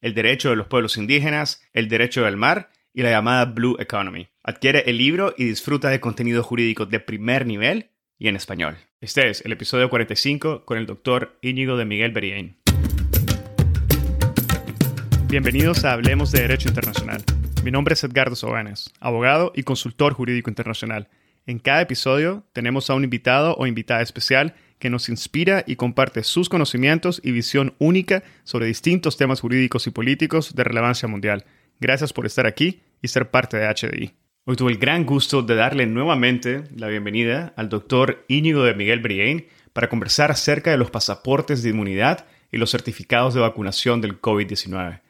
el derecho de los pueblos indígenas, el derecho del mar y la llamada Blue Economy. Adquiere el libro y disfruta de contenido jurídico de primer nivel y en español. Este es el episodio 45 con el doctor Íñigo de Miguel Berien. Bienvenidos a Hablemos de Derecho Internacional. Mi nombre es Edgardo Sobanes, abogado y consultor jurídico internacional. En cada episodio tenemos a un invitado o invitada especial que nos inspira y comparte sus conocimientos y visión única sobre distintos temas jurídicos y políticos de relevancia mundial. Gracias por estar aquí y ser parte de HDI. Hoy tuve el gran gusto de darle nuevamente la bienvenida al doctor Íñigo de Miguel Brien para conversar acerca de los pasaportes de inmunidad y los certificados de vacunación del COVID-19.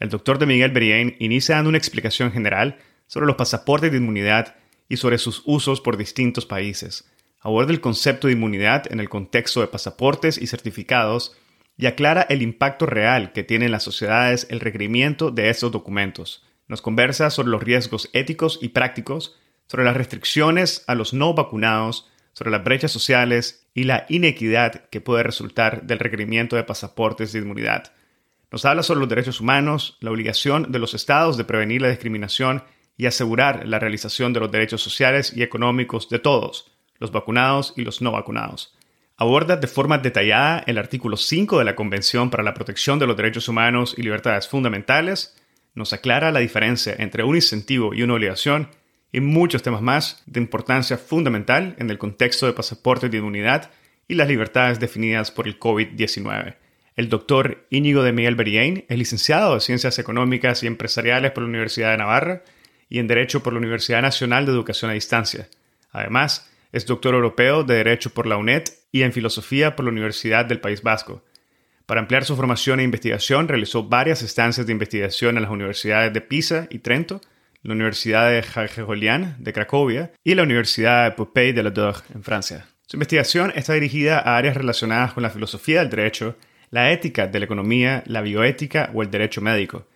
El doctor de Miguel Brien inicia dando una explicación general sobre los pasaportes de inmunidad y sobre sus usos por distintos países aborda el concepto de inmunidad en el contexto de pasaportes y certificados y aclara el impacto real que tiene en las sociedades el requerimiento de estos documentos. Nos conversa sobre los riesgos éticos y prácticos, sobre las restricciones a los no vacunados, sobre las brechas sociales y la inequidad que puede resultar del requerimiento de pasaportes de inmunidad. Nos habla sobre los derechos humanos, la obligación de los estados de prevenir la discriminación y asegurar la realización de los derechos sociales y económicos de todos, los vacunados y los no vacunados. Aborda de forma detallada el artículo 5 de la Convención para la Protección de los Derechos Humanos y Libertades Fundamentales, nos aclara la diferencia entre un incentivo y una obligación y muchos temas más de importancia fundamental en el contexto de pasaporte de inmunidad y las libertades definidas por el COVID-19. El doctor Íñigo de Miguel Berien es licenciado en Ciencias Económicas y Empresariales por la Universidad de Navarra y en Derecho por la Universidad Nacional de Educación a Distancia. Además, es doctor europeo de Derecho por la UNED y en Filosofía por la Universidad del País Vasco. Para ampliar su formación e investigación, realizó varias estancias de investigación en las universidades de Pisa y Trento, la Universidad de Jagellonian de Cracovia y la Universidad de Poupey de la en Francia. Su investigación está dirigida a áreas relacionadas con la filosofía del derecho, la ética de la economía, la bioética o el derecho médico.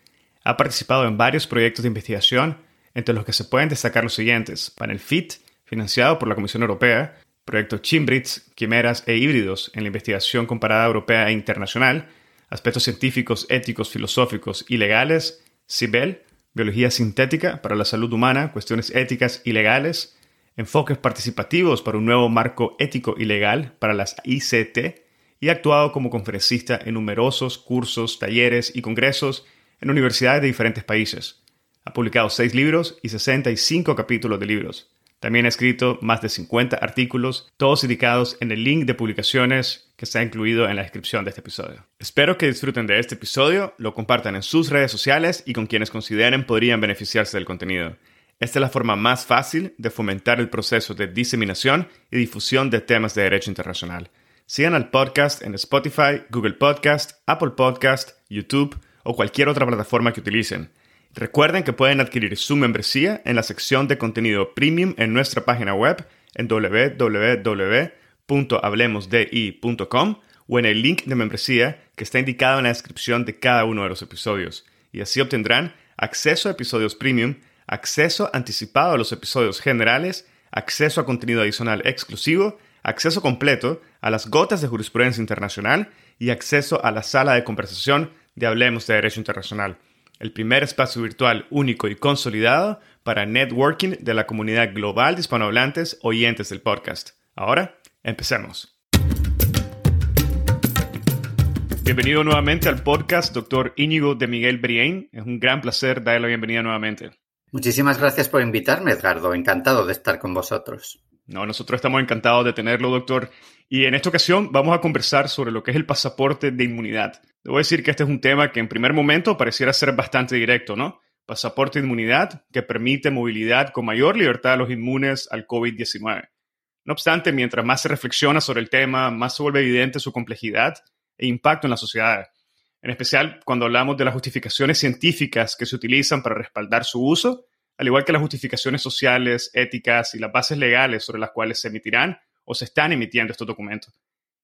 Ha participado en varios proyectos de investigación, entre los que se pueden destacar los siguientes: Panel FIT, financiado por la Comisión Europea, proyecto Chimbritz, Quimeras e Híbridos en la investigación comparada europea e internacional, aspectos científicos, éticos, filosóficos y legales, CIBEL, Biología Sintética para la Salud Humana, Cuestiones Éticas y Legales, enfoques participativos para un nuevo marco ético y legal para las ICT, y ha actuado como conferencista en numerosos cursos, talleres y congresos en universidades de diferentes países. Ha publicado seis libros y 65 capítulos de libros. También ha escrito más de 50 artículos, todos indicados en el link de publicaciones que está incluido en la descripción de este episodio. Espero que disfruten de este episodio, lo compartan en sus redes sociales y con quienes consideren podrían beneficiarse del contenido. Esta es la forma más fácil de fomentar el proceso de diseminación y difusión de temas de derecho internacional. Sigan al podcast en Spotify, Google Podcast, Apple Podcast, YouTube o cualquier otra plataforma que utilicen. Recuerden que pueden adquirir su membresía en la sección de contenido premium en nuestra página web en www.hablemosdi.com o en el link de membresía que está indicado en la descripción de cada uno de los episodios. Y así obtendrán acceso a episodios premium, acceso anticipado a los episodios generales, acceso a contenido adicional exclusivo, acceso completo a las gotas de jurisprudencia internacional y acceso a la sala de conversación de Hablemos de Derecho Internacional el primer espacio virtual único y consolidado para networking de la comunidad global de hispanohablantes oyentes del podcast. Ahora, empecemos. Bienvenido nuevamente al podcast, doctor Íñigo de Miguel Brien. Es un gran placer darle la bienvenida nuevamente. Muchísimas gracias por invitarme, Edgardo. Encantado de estar con vosotros. No, nosotros estamos encantados de tenerlo, doctor. Y en esta ocasión vamos a conversar sobre lo que es el pasaporte de inmunidad. Debo decir que este es un tema que en primer momento pareciera ser bastante directo, ¿no? Pasaporte de inmunidad que permite movilidad con mayor libertad a los inmunes al COVID-19. No obstante, mientras más se reflexiona sobre el tema, más se vuelve evidente su complejidad e impacto en la sociedad. En especial cuando hablamos de las justificaciones científicas que se utilizan para respaldar su uso, al igual que las justificaciones sociales, éticas y las bases legales sobre las cuales se emitirán o se están emitiendo estos documentos.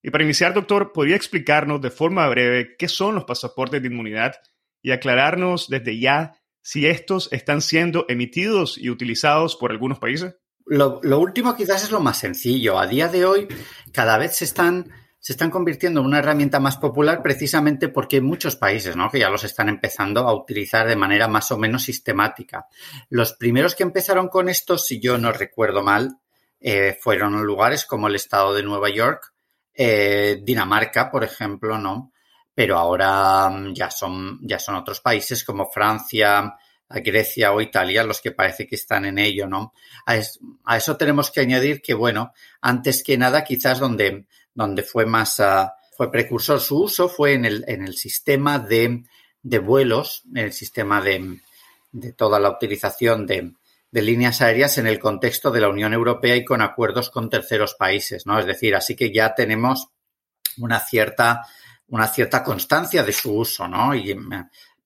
Y para iniciar, doctor, ¿podría explicarnos de forma breve qué son los pasaportes de inmunidad y aclararnos desde ya si estos están siendo emitidos y utilizados por algunos países? Lo, último quizás es lo más sencillo. A día de hoy cada vez se están, se están convirtiendo en una herramienta más popular precisamente porque hay muchos países ¿no? que ya los están empezando a utilizar de manera más o menos sistemática. Los primeros que empezaron con esto, si yo no recuerdo mal, eh, fueron lugares como el estado de Nueva York, eh, Dinamarca, por ejemplo, ¿no? Pero ahora mm, ya son, ya son otros países como Francia, Grecia o Italia los que parece que están en ello, ¿no? A, eso tenemos que añadir que, bueno, antes que nada, quizás donde, donde fue más, ah, fue precursor su uso fue en el, en el sistema de, de vuelos, en el sistema de, de toda la utilización de, de líneas aéreas en el contexto de la Unión Europea y con acuerdos con terceros países, ¿no? Es decir, así que ya tenemos una cierta, una cierta constancia de su uso, ¿no? Y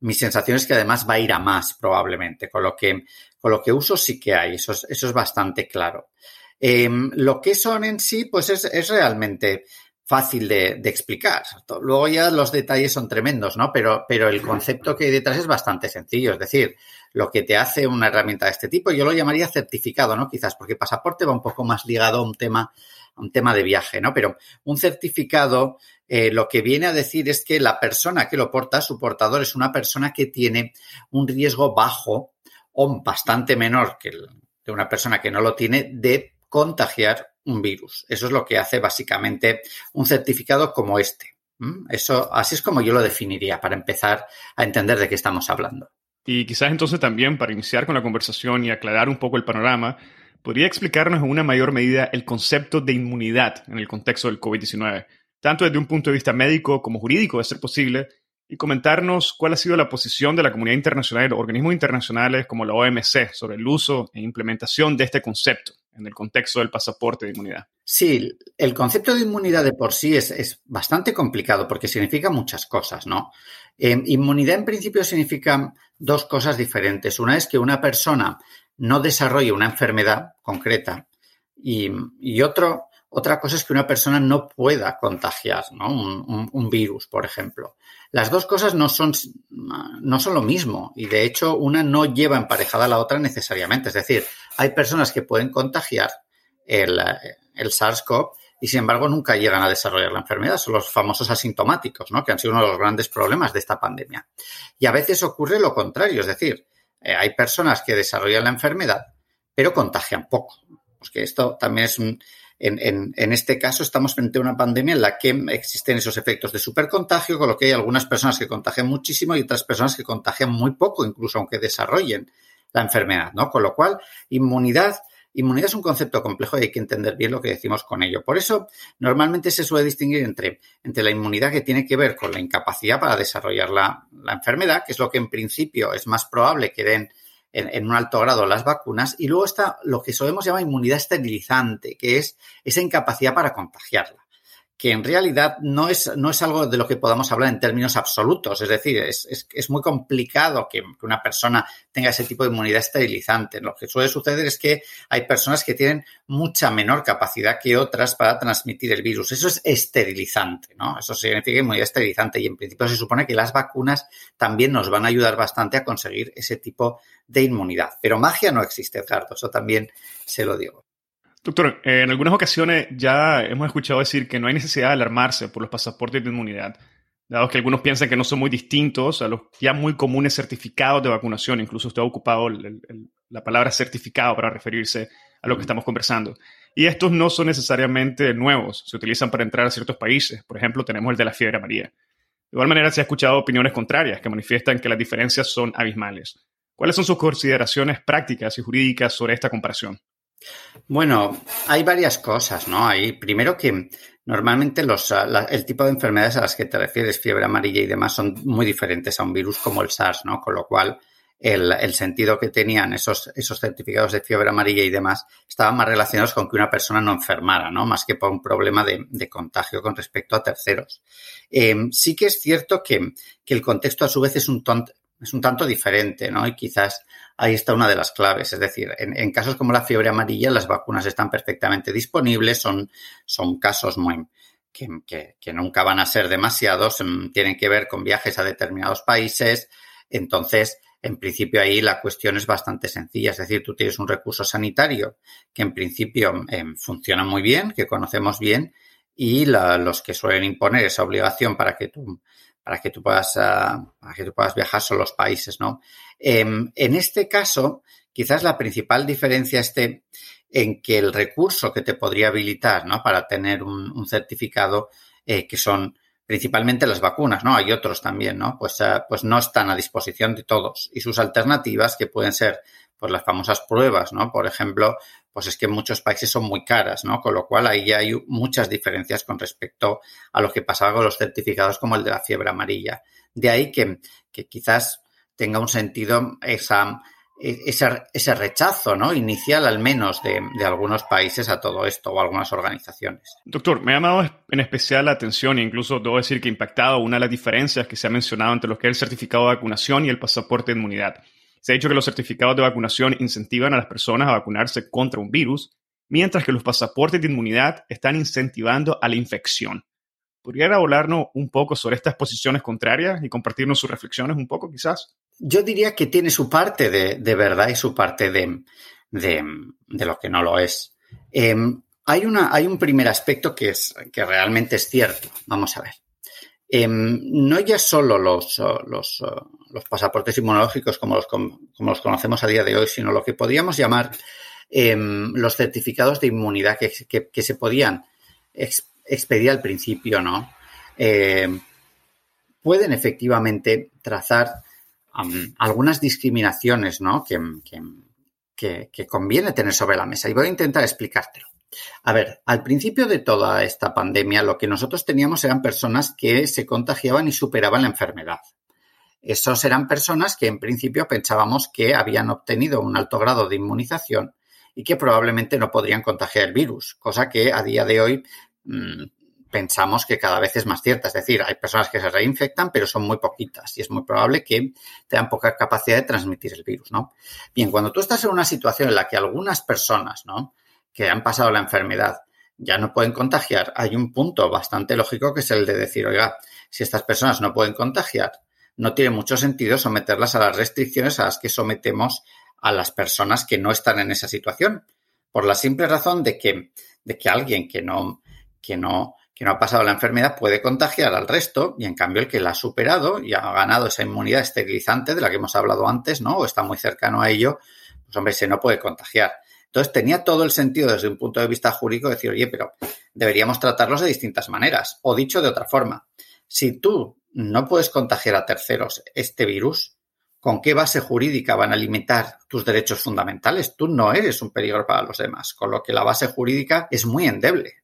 mi sensación es que además va a ir a más probablemente, con lo que, con lo que uso sí que hay, eso es, eso es bastante claro. Em, lo que son en sí, pues es, es realmente fácil de, explicar. Luego ya los detalles son tremendos, ¿no? Pero, pero el concepto que hay detrás es bastante sencillo. Es decir, lo que te hace una herramienta de este tipo, yo lo llamaría certificado, ¿no? Quizás porque pasaporte va un poco más ligado a un tema, un tema de viaje, ¿no? Pero un certificado eh, lo que viene a decir es que la persona que lo porta, su portador, es una persona que tiene un riesgo bajo o bastante menor que el de una persona que no lo tiene de contagiar un virus. Eso es lo que hace básicamente un certificado como este. Eso, así es como yo lo definiría para empezar a entender de qué estamos hablando. Y quizás entonces también para iniciar con la conversación y aclarar un poco el panorama, podría explicarnos en una mayor medida el concepto de inmunidad en el contexto del COVID-19, tanto desde un punto de vista médico como jurídico, de ser posible, y comentarnos cuál ha sido la posición de la comunidad internacional, organismos internacionales como la OMC, sobre el uso e implementación de este concepto en el contexto del pasaporte de inmunidad. Sí, el concepto de inmunidad de por sí es, bastante complicado porque significa muchas cosas, ¿no? Eh, inmunidad en principio significa dos cosas diferentes. Una es que una persona no desarrolle una enfermedad concreta y, y otro, otra cosa es que una persona no pueda contagiar ¿no? Un, virus, por ejemplo. Las dos cosas no son, no son lo mismo y de hecho una no lleva emparejada a la otra necesariamente. Es decir, hay personas que pueden contagiar el, el SARS-CoV y sin embargo nunca llegan a desarrollar la enfermedad. Son los famosos asintomáticos, ¿no? que han sido uno de los grandes problemas de esta pandemia. Y a veces ocurre lo contrario, es decir, eh, hay personas que desarrollan la enfermedad pero contagian poco. Pues esto también es un, en, en, este caso estamos frente a una pandemia en la que existen esos efectos de supercontagio, con lo que hay algunas personas que contagian muchísimo y otras personas que contagian muy poco, incluso aunque desarrollen la enfermedad, ¿no? Con lo cual, inmunidad Inmunidad es un concepto complejo y hay que entender bien lo que decimos con ello. Por eso, normalmente se suele distinguir entre, entre la inmunidad que tiene que ver con la incapacidad para desarrollar la, la enfermedad, que es lo que en principio es más probable que den en, un alto grado las vacunas, y luego está lo que solemos llamar inmunidad esterilizante, que es esa incapacidad para contagiarla que en realidad no es, no es algo de lo que podamos hablar en términos absolutos. Es decir, es, es, muy complicado que, una persona tenga ese tipo de inmunidad esterilizante. Lo que suele suceder es que hay personas que tienen mucha menor capacidad que otras para transmitir el virus. Eso es esterilizante, ¿no? Eso significa inmunidad esterilizante y en principio se supone que las vacunas también nos van a ayudar bastante a conseguir ese tipo de inmunidad. Pero magia no existe, Edgardo. Eso también se lo digo. Doctor, en algunas ocasiones ya hemos escuchado decir que no hay necesidad de alarmarse por los pasaportes de inmunidad, dado que algunos piensan que no son muy distintos a los ya muy comunes certificados de vacunación. Incluso usted ha ocupado la palabra certificado para referirse a lo que estamos conversando. Y estos no son necesariamente nuevos, se utilizan para entrar a ciertos países. Por ejemplo, tenemos el de la fiebre amarilla. De igual manera, se ha escuchado opiniones contrarias que manifiestan que las diferencias son abismales. ¿Cuáles son sus consideraciones prácticas y jurídicas sobre esta comparación? Bueno, hay varias cosas, ¿no? Hay, primero que normalmente los, ah, el tipo de enfermedades a las que te refieres, fiebre amarilla y demás, son muy diferentes a un virus como el SARS, ¿no? Con lo cual, el, el, sentido que tenían esos, esos certificados de fiebre amarilla y demás estaban más relacionados con que una persona no enfermara, ¿no? Más que por un problema de, contagio con respecto a terceros. Eh, sí que es cierto que, que, el contexto a su vez es un, tonto, es un tanto diferente, ¿no? Y quizás ahí está una de las claves. Es decir, en, casos como la fiebre amarilla, las vacunas están perfectamente disponibles, son, son casos muy, que, que, nunca van a ser demasiados, mm, tienen que ver con viajes a determinados países. Entonces, en principio ahí la cuestión es bastante sencilla. Es decir, tú tienes un recurso sanitario que en principio eh, funciona muy bien, que conocemos bien, y los que suelen imponer esa obligación para que tú para que tú puedas, uh, para que tú puedas viajar son los países, ¿no? Eh, en este caso, quizás la principal diferencia esté en que el recurso que te podría habilitar, ¿no? Para tener un, un certificado eh, que son principalmente las vacunas, ¿no? Hay otros también, ¿no? Pues, uh, pues no están a disposición de todos. Y sus alternativas, que pueden ser pues las famosas pruebas, ¿no? Por ejemplo, pues es que en muchos países son muy caras, ¿no? Con lo cual ahí ya hay muchas diferencias con respecto a lo que pasaba con los certificados como el de la fiebre amarilla. De ahí que, que quizás tenga un sentido esa, ese, ese, rechazo ¿no? inicial, al menos, de, de, algunos países a todo esto o algunas organizaciones. Doctor, me ha llamado en especial la atención e incluso debo decir que impactado una de las diferencias que se ha mencionado entre lo que es el certificado de vacunación y el pasaporte de inmunidad. Se ha dicho que los certificados de vacunación incentivan a las personas a vacunarse contra un virus, mientras que los pasaportes de inmunidad están incentivando a la infección. ¿Podría hablarnos un poco sobre estas posiciones contrarias y compartirnos sus reflexiones un poco, quizás? Yo diría que tiene su parte de, de verdad y su parte de, de, de, lo que no lo es. Eh, hay, una, hay un primer aspecto que, es, que realmente es cierto. Vamos a ver. Eh, no ya solo los, los, los, pasaportes inmunológicos como los, como los conocemos a día de hoy, sino lo que podríamos llamar eh, los certificados de inmunidad que, que, se podían ex, expedir al principio, ¿no? Eh, pueden efectivamente trazar algunas discriminaciones, ¿no? Que, que, conviene tener sobre la mesa. Y voy a intentar explicártelo. A ver, al principio de toda esta pandemia, lo que nosotros teníamos eran personas que se contagiaban y superaban la enfermedad. Esos eran personas que en principio pensábamos que habían obtenido un alto grado de inmunización y que probablemente no podrían contagiar el virus, cosa que a día de hoy mmm, pensamos que cada vez es más cierta. Es decir, hay personas que se reinfectan, pero son muy poquitas y es muy probable que tengan poca capacidad de transmitir el virus, ¿no? Bien, cuando tú estás en una situación en la que algunas personas, ¿no? Que han pasado la enfermedad ya no pueden contagiar, hay un punto bastante lógico que es el de decir, oiga, si estas personas no pueden contagiar, no tiene mucho sentido someterlas a las restricciones a las que sometemos a las personas que no están en esa situación. Por la simple razón de que, de que alguien que no, que no, que no ha pasado la enfermedad puede contagiar al resto y en cambio el que la ha superado y ha ganado esa inmunidad esterilizante de la que hemos hablado antes, ¿no? O está muy cercano a ello, pues hombre, se no puede contagiar. Entonces tenía todo el sentido desde un punto de vista jurídico decir, oye, pero deberíamos tratarlos de distintas maneras. O dicho de otra forma, si tú no puedes contagiar a terceros este virus, ¿con qué base jurídica van a limitar tus derechos fundamentales? Tú no eres un peligro para los demás, con lo que la base jurídica es muy endeble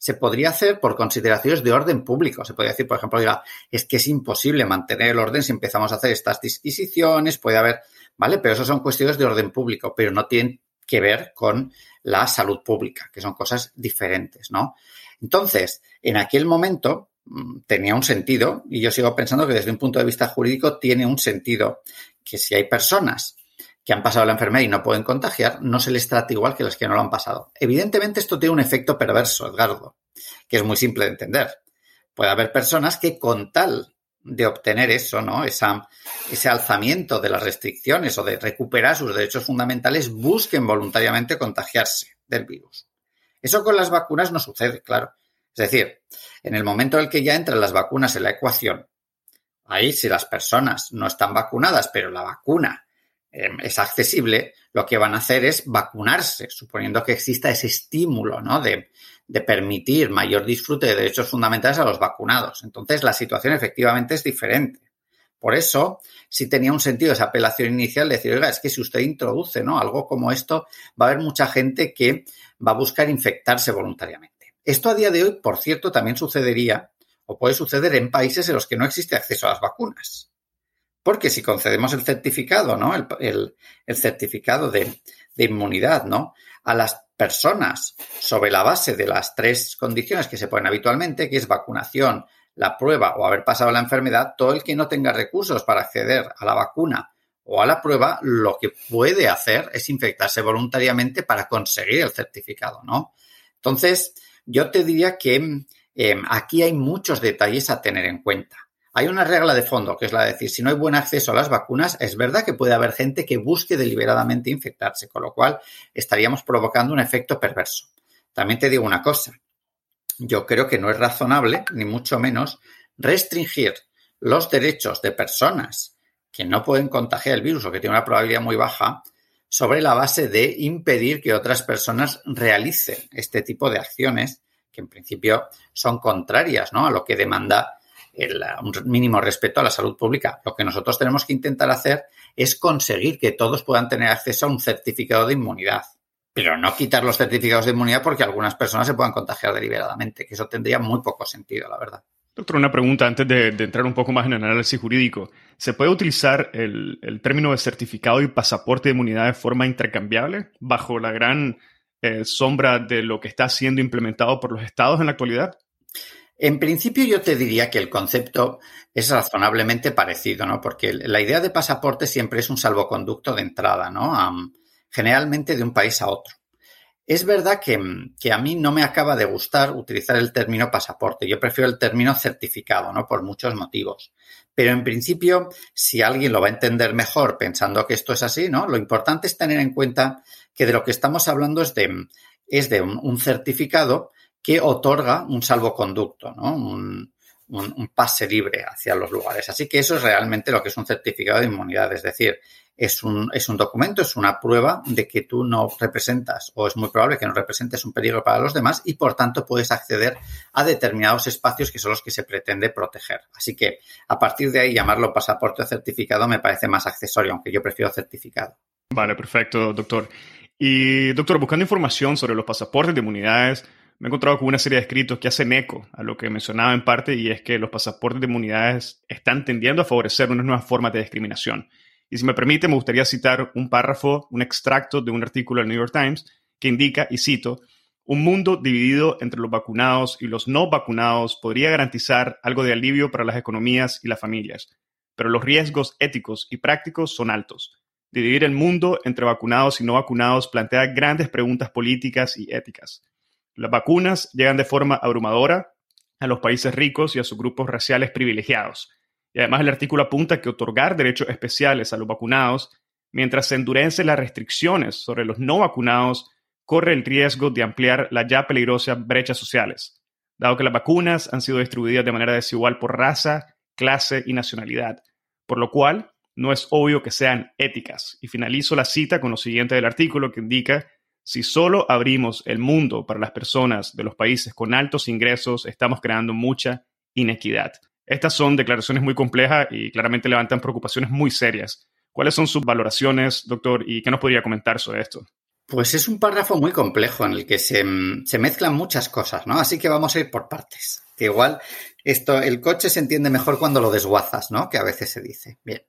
se podría hacer por consideraciones de orden público. Se podría decir, por ejemplo, diga, es que es imposible mantener el orden si empezamos a hacer estas disquisiciones, puede haber, ¿vale? Pero eso son cuestiones de orden público, pero no tienen que ver con la salud pública, que son cosas diferentes, ¿no? Entonces, en aquel momento mm, tenía un sentido, y yo sigo pensando que desde un punto de vista jurídico tiene un sentido que si hay personas que han pasado la enfermedad y no pueden contagiar, no se les trata igual que las que no lo han pasado. Evidentemente esto tiene un efecto perverso, Edgardo, que es muy simple de entender. Puede haber personas que con tal de obtener eso, ¿no? Ese alzamiento de las restricciones o de recuperar sus derechos fundamentales, busquen voluntariamente contagiarse del virus. Eso con las vacunas no sucede, claro. Es decir, en el momento en el que ya entran las vacunas en la ecuación, ahí si las personas no están vacunadas, pero la vacuna eh, es accesible, lo que van a hacer es vacunarse, suponiendo que exista ese estímulo ¿no? de, de, permitir mayor disfrute de derechos fundamentales a los vacunados. Entonces, la situación efectivamente es diferente. Por eso, si tenía un sentido esa apelación inicial, decir, oiga, es que si usted introduce ¿no? algo como esto, va a haber mucha gente que va a buscar infectarse voluntariamente. Esto a día de hoy, por cierto, también sucedería o puede suceder en países en los que no existe acceso a las vacunas. Porque si concedemos el certificado, ¿no? El, certificado de, de, inmunidad, ¿no? A las personas sobre la base de las tres condiciones que se ponen habitualmente, que es vacunación, la prueba o haber pasado la enfermedad, todo el que no tenga recursos para acceder a la vacuna o a la prueba, lo que puede hacer es infectarse voluntariamente para conseguir el certificado, ¿no? Entonces, yo te diría que eh, aquí hay muchos detalles a tener en cuenta. Hay una regla de fondo, que es la de decir, si no hay buen acceso a las vacunas, es verdad que puede haber gente que busque deliberadamente infectarse, con lo cual estaríamos provocando un efecto perverso. También te digo una cosa, yo creo que no es razonable, ni mucho menos, restringir los derechos de personas que no pueden contagiar el virus o que tienen una probabilidad muy baja sobre la base de impedir que otras personas realicen este tipo de acciones que en principio son contrarias ¿no? a lo que demanda el, un mínimo respeto a la salud pública. Lo que nosotros tenemos que intentar hacer es conseguir que todos puedan tener acceso a un certificado de inmunidad pero no quitar los certificados de inmunidad porque algunas personas se puedan contagiar deliberadamente, que eso tendría muy poco sentido, la verdad. Doctor, una pregunta antes de, entrar un poco más en el análisis jurídico. ¿Se puede utilizar el, término de certificado y pasaporte de inmunidad de forma intercambiable bajo la gran eh, sombra de lo que está siendo implementado por los estados en la actualidad? En principio yo te diría que el concepto es razonablemente parecido, ¿no? Porque la idea de pasaporte siempre es un salvoconducto de entrada, ¿no? generalmente de un país a otro. Es verdad que, a mí no me acaba de gustar utilizar el término pasaporte. Yo prefiero el término certificado, ¿no? Por muchos motivos. Pero en principio, si alguien lo va a entender mejor pensando que esto es así, ¿no? Lo importante es tener en cuenta que de lo que estamos hablando es de, es de un, certificado que otorga un salvoconducto, un, pase libre hacia los lugares. Así que eso es realmente lo que es un certificado de inmunidad. Es decir, es un, es un documento, es una prueba de que tú no representas o es muy probable que no representes un peligro para los demás y por tanto puedes acceder a determinados espacios que son los que se pretende proteger. Así que a partir de ahí llamarlo pasaporte o certificado me parece más accesorio, aunque yo prefiero certificado. Vale, perfecto, doctor. Y doctor, buscando información sobre los pasaportes de inmunidades, me he encontrado con una serie de escritos que hacen eco a lo que mencionaba en parte y es que los pasaportes de inmunidades están tendiendo a favorecer unas nuevas formas de discriminación. Y si me permite, me gustaría citar un párrafo, un extracto de un artículo del New York Times que indica, y cito, un mundo dividido entre los vacunados y los no vacunados podría garantizar algo de alivio para las economías y las familias, pero los riesgos éticos y prácticos son altos. Dividir el mundo entre vacunados y no vacunados plantea grandes preguntas políticas y éticas. Las vacunas llegan de forma abrumadora a los países ricos y a sus grupos raciales privilegiados y además el artículo apunta que otorgar derechos especiales a los vacunados, mientras se endurecen las restricciones sobre los no vacunados, corre el riesgo de ampliar las ya peligrosas brechas sociales, dado que las vacunas han sido distribuidas de manera desigual por raza, clase y nacionalidad, por lo cual no es obvio que sean éticas. Y finalizo la cita con lo siguiente del artículo que indica, si solo abrimos el mundo para las personas de los países con altos ingresos, estamos creando mucha inequidad. Estas son declaraciones muy complejas y claramente levantan preocupaciones muy serias. ¿Cuáles son sus valoraciones, doctor, y qué nos podría comentar sobre esto? Pues es un párrafo muy complejo en el que se, mezclan muchas cosas, ¿no? Así que vamos a ir por partes. Que igual esto, el coche se entiende mejor cuando lo desguazas, ¿no? Que a veces se dice. Bien.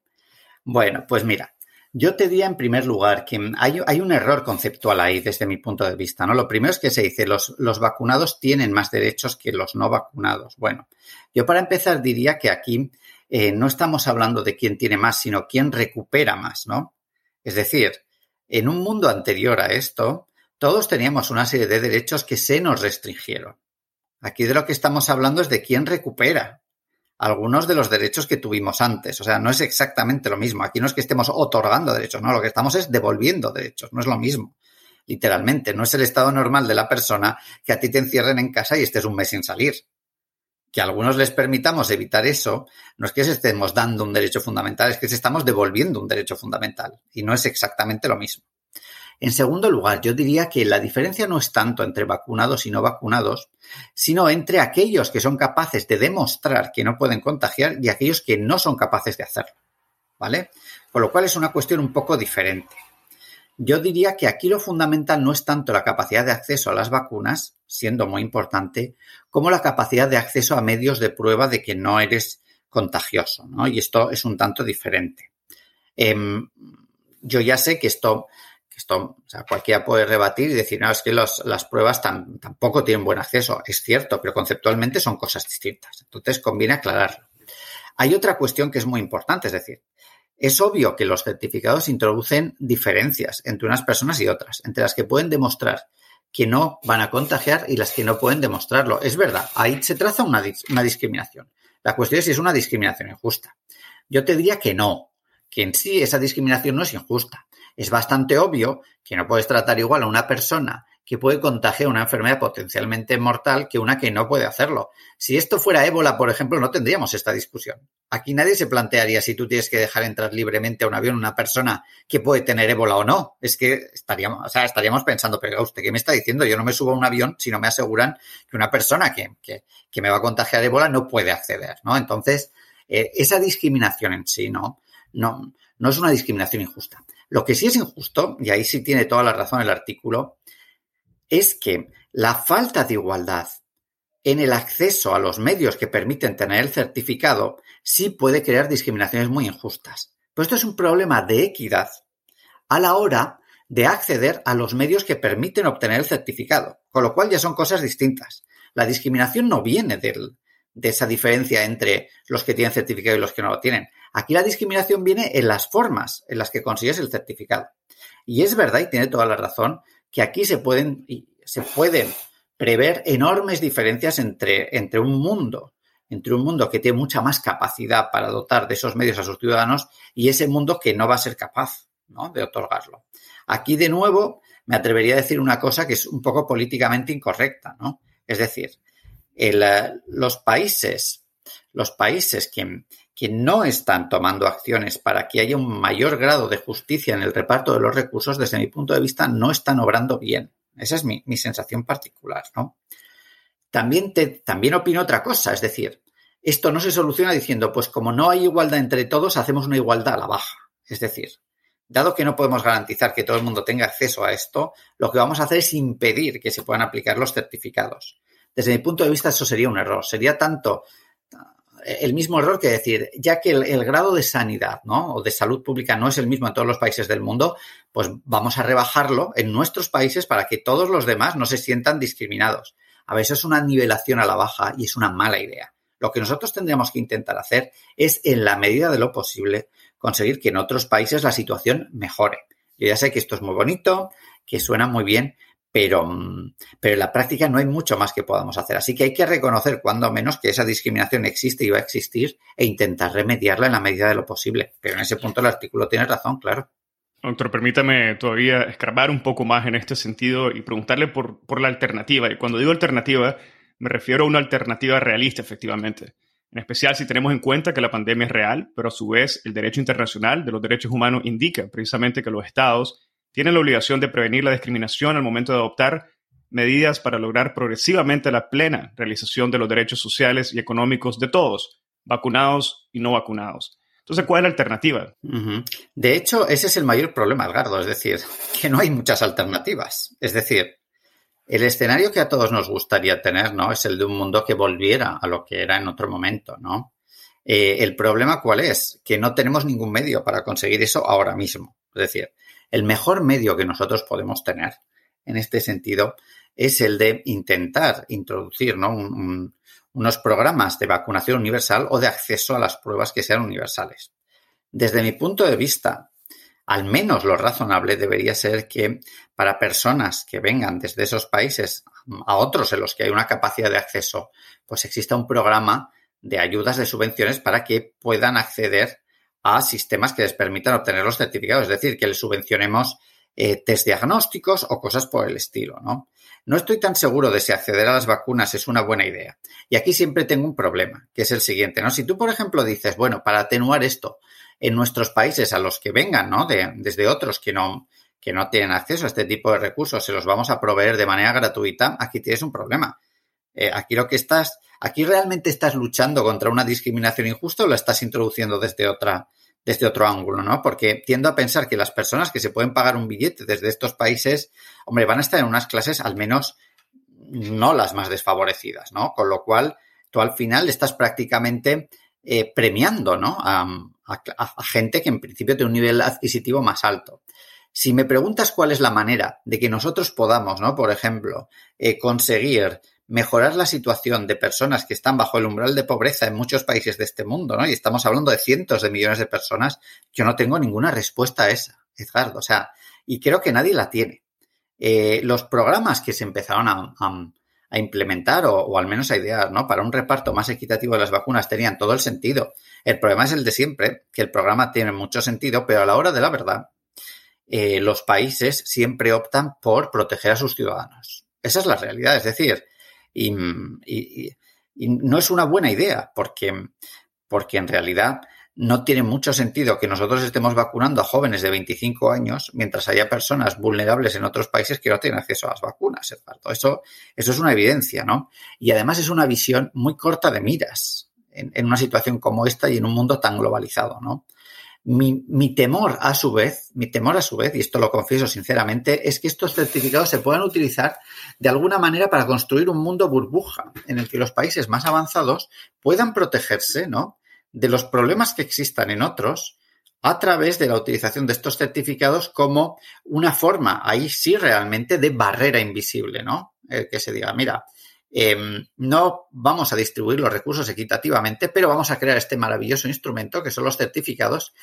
Bueno, pues mira, yo te diría en primer lugar que hay, un error conceptual ahí desde mi punto de vista, ¿no? Lo primero es que se dice los, los vacunados tienen más derechos que los no vacunados. Bueno, yo para empezar diría que aquí eh, no estamos hablando de quién tiene más, sino quién recupera más, ¿no? Es decir, en un mundo anterior a esto, todos teníamos una serie de derechos que se nos restringieron. Aquí de lo que estamos hablando es de quién recupera algunos de los derechos que tuvimos antes. O sea, no es exactamente lo mismo. Aquí no es que estemos otorgando derechos, no, lo que estamos es devolviendo derechos, no es lo mismo. Literalmente, no es el estado normal de la persona que a ti te encierren en casa y estés un mes sin salir. Que a algunos les permitamos evitar eso, no es que estemos dando un derecho fundamental, es que estamos devolviendo un derecho fundamental. Y no es exactamente lo mismo. En segundo lugar, yo diría que la diferencia no es tanto entre vacunados y no vacunados, sino entre aquellos que son capaces de demostrar que no pueden contagiar y aquellos que no son capaces de hacerlo. ¿Vale? Con lo cual es una cuestión un poco diferente. Yo diría que aquí lo fundamental no es tanto la capacidad de acceso a las vacunas, siendo muy importante, como la capacidad de acceso a medios de prueba de que no eres contagioso, ¿no? Y esto es un tanto diferente. Em, yo ya sé que esto, esto cualquiera puede rebatir y decir, es que las pruebas tampoco tienen buen acceso. Es cierto, pero conceptualmente son cosas distintas. Entonces conviene aclararlo. Hay otra cuestión que es muy importante, es decir, es obvio que los certificados introducen diferencias entre unas personas y otras, entre las que pueden demostrar que no van a contagiar y las que no pueden demostrarlo. Es verdad, ahí se traza una, una discriminación. La cuestión es si es una discriminación injusta. Yo te diría que no, que en sí esa discriminación no es injusta. Es bastante obvio que no puedes tratar igual a una persona que puede contagiar una enfermedad potencialmente mortal que una que no puede hacerlo. Si esto fuera ébola, por ejemplo, no tendríamos esta discusión. Aquí nadie se plantearía si tú tienes que dejar entrar libremente a un avión una persona que puede tener ébola o no. Es que estaríamos, o sea, estaríamos pensando, pero usted, ¿qué me está diciendo? Yo no me subo a un avión si no me aseguran que una persona que, me va a contagiar ébola no puede acceder. Entonces, eh, esa discriminación en sí, no es una discriminación injusta. Lo que sí es injusto, y ahí sí tiene toda la razón el artículo, es que la falta de igualdad en el acceso a los medios que permiten tener el certificado sí puede crear discriminaciones muy injustas. Pero esto es un problema de equidad a la hora de acceder a los medios que permiten obtener el certificado, con lo cual ya son cosas distintas. La discriminación no viene de esa diferencia entre los que tienen certificado y los que no lo tienen. Aquí la discriminación viene en las formas en las que consigues el certificado. Y es verdad, y tiene toda la razón, que aquí se pueden, se pueden prever enormes diferencias entre, entre un mundo, entre un mundo que tiene mucha más capacidad para dotar de esos medios a sus ciudadanos y ese mundo que no va a ser capaz de otorgarlo. Aquí, de nuevo, me atrevería a decir una cosa que es un poco políticamente incorrecta, ¿no? Es decir, eh, los países, los países que, que no están tomando acciones para que haya un mayor grado de justicia en el reparto de los recursos, desde mi punto de vista, no están obrando bien. Esa es mi, sensación particular, ¿no? También, te, también opino otra cosa, es decir, esto no se soluciona diciendo, pues como no hay igualdad entre todos, hacemos una igualdad a la baja. Es decir, dado que no podemos garantizar que todo el mundo tenga acceso a esto, lo que vamos a hacer es impedir que se puedan aplicar los certificados. Desde mi punto de vista, eso sería un error. Sería tanto el mismo error que decir, ya que el, grado de sanidad ¿no? o de salud pública no es el mismo en todos los países del mundo, pues vamos a rebajarlo en nuestros países para que todos los demás no se sientan discriminados. A veces es una nivelación a la baja y es una mala idea. Lo que nosotros tendríamos que intentar hacer es, en la medida de lo posible, conseguir que en otros países la situación mejore. Yo ya sé que esto es muy bonito, que suena muy bien, pero, pero en la práctica no hay mucho más que podamos hacer. Así que hay que reconocer, cuando menos, que esa discriminación existe y va a existir e intentar remediarla en la medida de lo posible. Pero en ese punto el artículo tiene razón, claro. Doctor, permítame todavía escarbar un poco más en este sentido y preguntarle por, por la alternativa. Y cuando digo alternativa, me refiero a una alternativa realista, efectivamente. En especial si tenemos en cuenta que la pandemia es real, pero a su vez el derecho internacional de los derechos humanos indica precisamente que los estados tienen la obligación de prevenir la discriminación al momento de adoptar medidas para lograr progresivamente la plena realización de los derechos sociales y económicos de todos, vacunados y no vacunados. Entonces, ¿cuál es la alternativa? De hecho, ese es el mayor problema, Edgardo, es decir, que no hay muchas alternativas. Es decir, el escenario que a todos nos gustaría tener, ¿no? Es el de un mundo que volviera a lo que era en otro momento, ¿no? Eh, el problema cuál es? Que no tenemos ningún medio para conseguir eso ahora mismo. Es decir, el mejor medio que nosotros podemos tener en este sentido es el de intentar introducir unos programas de vacunación universal o de acceso a las pruebas que sean universales. Desde mi punto de vista, al menos lo razonable debería ser que para personas que vengan desde esos países a otros en los que hay una capacidad de acceso, pues exista un programa de ayudas de subvenciones para que puedan acceder a sistemas que les permitan obtener los certificados, es decir, que les subvencionemos eh, test diagnósticos o cosas por el estilo, ¿no? No estoy tan seguro de si acceder a las vacunas es una buena idea. Y aquí siempre tengo un problema, que es el siguiente, ¿no? Si tú, por ejemplo, dices, bueno, para atenuar esto en nuestros países a los que vengan, ¿no? De, desde otros que no, que no tienen acceso a este tipo de recursos, se los vamos a proveer de manera gratuita, aquí tienes un problema. Eh, aquí lo que estás, aquí realmente estás luchando contra una discriminación injusta o la estás introduciendo desde otra, desde otro ángulo, ¿no? Porque tiendo a pensar que las personas que se pueden pagar un billete desde estos países, hombre, van a estar en unas clases al menos no las más desfavorecidas, ¿no? Con lo cual, tú al final estás prácticamente eh, premiando, ¿no? A, gente que en principio tiene un nivel adquisitivo más alto. Si me preguntas cuál es la manera de que nosotros podamos, ¿no? Por ejemplo, eh, conseguir mejorar la situación de personas que están bajo el umbral de pobreza en muchos países de este mundo, ¿no? Y estamos hablando de cientos de millones de personas, yo no tengo ninguna respuesta a esa, Edgardo. O sea, y creo que nadie la tiene. Eh, los programas que se empezaron a, implementar o, o, al menos a idear, ¿no? Para un reparto más equitativo de las vacunas tenían todo el sentido. El problema es el de siempre, que el programa tiene mucho sentido, pero a la hora de la verdad, eh, los países siempre optan por proteger a sus ciudadanos. Esa es la realidad. Es decir, y, no es una buena idea porque, porque en realidad no tiene mucho sentido que nosotros estemos vacunando a jóvenes de 25 años mientras haya personas vulnerables en otros países que no tienen acceso a las vacunas, Eso, eso es una evidencia, ¿no? Y además es una visión muy corta de miras en, en, una situación como esta y en un mundo tan globalizado, ¿no? Mi, temor, a su vez, mi temor a su vez, y esto lo confieso sinceramente, es que estos certificados se puedan utilizar de alguna manera para construir un mundo burbuja en el que los países más avanzados puedan protegerse, ¿no? De los problemas que existan en otros a través de la utilización de estos certificados como una forma, ahí sí realmente, de barrera invisible, ¿no? El que se diga, mira, Em, no vamos a distribuir los recursos equitativamente, pero vamos a crear este maravilloso instrumento que son los certificados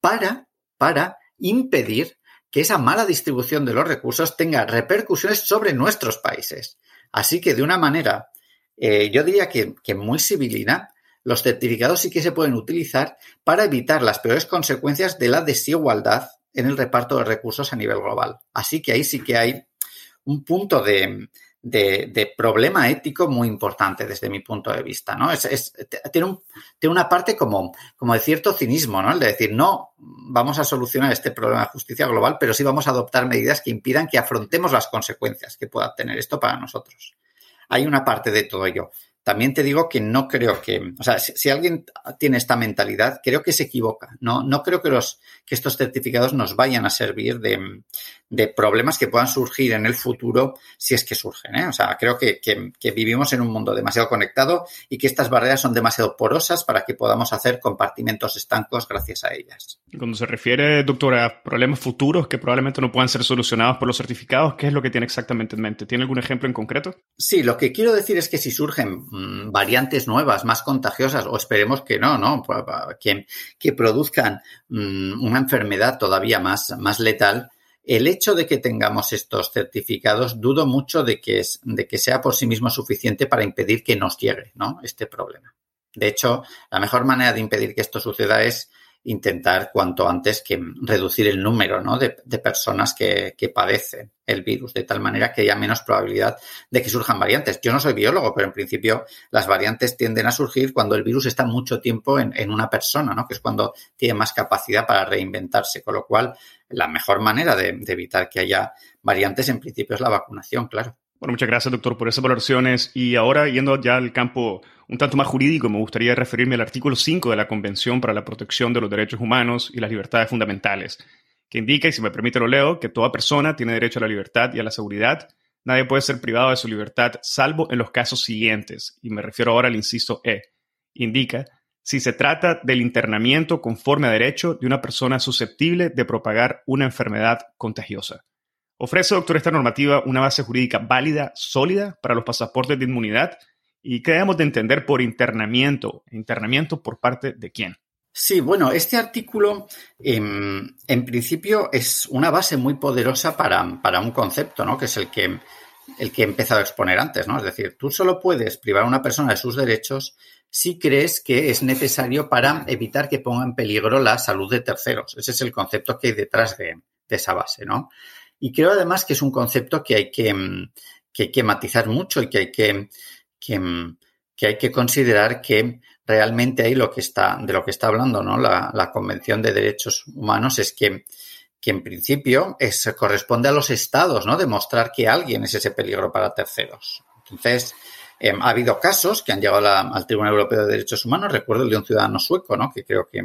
para, para impedir que esa mala distribución de los recursos tenga repercusiones sobre nuestros países. Así que de una manera, eh, yo diría que, que muy civilina, los certificados sí que se pueden utilizar para evitar las peores consecuencias de la desigualdad en el reparto de recursos a nivel global. Así que ahí sí que hay un punto de, de, problema ético muy importante desde mi punto de vista, ¿no? Es, tiene, tiene, una parte como, como de cierto cinismo, ¿no? El de decir, no vamos a solucionar este problema de justicia global, pero sí vamos a adoptar medidas que impidan que afrontemos las consecuencias que pueda tener esto para nosotros. Hay una parte de todo ello. También te digo que no creo que, o sea, si, alguien tiene esta mentalidad, creo que se equivoca. No, no creo que, los, que estos certificados nos vayan a servir de, de problemas que puedan surgir en el futuro si es que surgen. ¿eh? O sea, creo que, que, vivimos en un mundo demasiado conectado y que estas barreras son demasiado porosas para que podamos hacer compartimentos estancos gracias a ellas. Cuando se refiere, doctora, a problemas futuros que probablemente no puedan ser solucionados por los certificados, ¿qué es lo que tiene exactamente en mente? ¿Tiene algún ejemplo en concreto? Sí, lo que quiero decir es que si surgen variantes nuevas, más contagiosas, o esperemos que no, ¿no? Que, que produzcan mm, una enfermedad todavía más, más letal, el hecho de que tengamos estos certificados, dudo mucho de que, es, de que sea por sí mismo suficiente para impedir que nos llegue ¿no? este problema. De hecho, la mejor manera de impedir que esto suceda es intentar cuanto antes que reducir el número ¿no? de, personas que, padecen el virus, de tal manera que haya menos probabilidad de que surjan variantes. Yo no soy biólogo, pero en principio las variantes tienden a surgir cuando el virus está mucho tiempo en, una persona, ¿no? que es cuando tiene más capacidad para reinventarse. Con lo cual, la mejor manera de, de evitar que haya variantes en principio es la vacunación, claro. Bueno, muchas gracias, doctor, por esas valoraciones. Y ahora, yendo ya al campo un tanto más jurídico, me gustaría referirme al artículo 5 de la Convención para la Protección de los Derechos Humanos y las Libertades Fundamentales, que indica, y si me permite lo leo, que toda persona tiene derecho a la libertad y a la seguridad. Nadie puede ser privado de su libertad, salvo en los casos siguientes, y me refiero ahora al inciso E. Indica si se trata del internamiento conforme a derecho de una persona susceptible de propagar una enfermedad contagiosa. Ofrece, doctor, esta normativa una base jurídica válida, sólida para los pasaportes de inmunidad y qué debemos de entender por internamiento. ¿Internamiento por parte de quién? Sí, bueno, este artículo em, en principio es una base muy poderosa para, un concepto, ¿no? Que es el que, el que he empezado a exponer antes, ¿no? Es decir, tú solo puedes privar a una persona de sus derechos si crees que es necesario para evitar que ponga en peligro la salud de terceros. Ese es el concepto que hay detrás de, de esa base, ¿no? Y creo además que es un concepto que hay que, mm, que, matizar mucho y que hay que, mm, que, hay que considerar que realmente ahí lo que está, de lo que está hablando ¿no? la, la Convención de Derechos Humanos es que que en principio es, corresponde a los estados, ¿no? Demostrar que alguien es ese peligro para terceros. Entonces, em, ha habido casos que han llegado al Tribunal Europeo de Derechos Humanos. Recuerdo el de un ciudadano sueco, ¿no? Que creo que,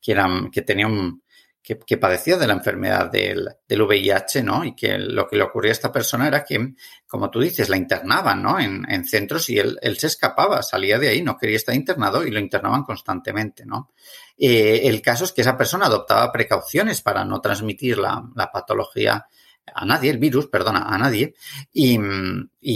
que, que tenía un, que, padecía de la enfermedad del, del, VIH, ¿no? Y que lo que le ocurría a esta persona era que, como tú dices, la internaban, ¿no? En, en centros y él, se escapaba, salía de ahí, no quería estar internado y lo internaban constantemente, ¿no? Eh, el caso es que esa persona adoptaba precauciones para no transmitir la, patología a nadie, el virus, perdona, a nadie. Y,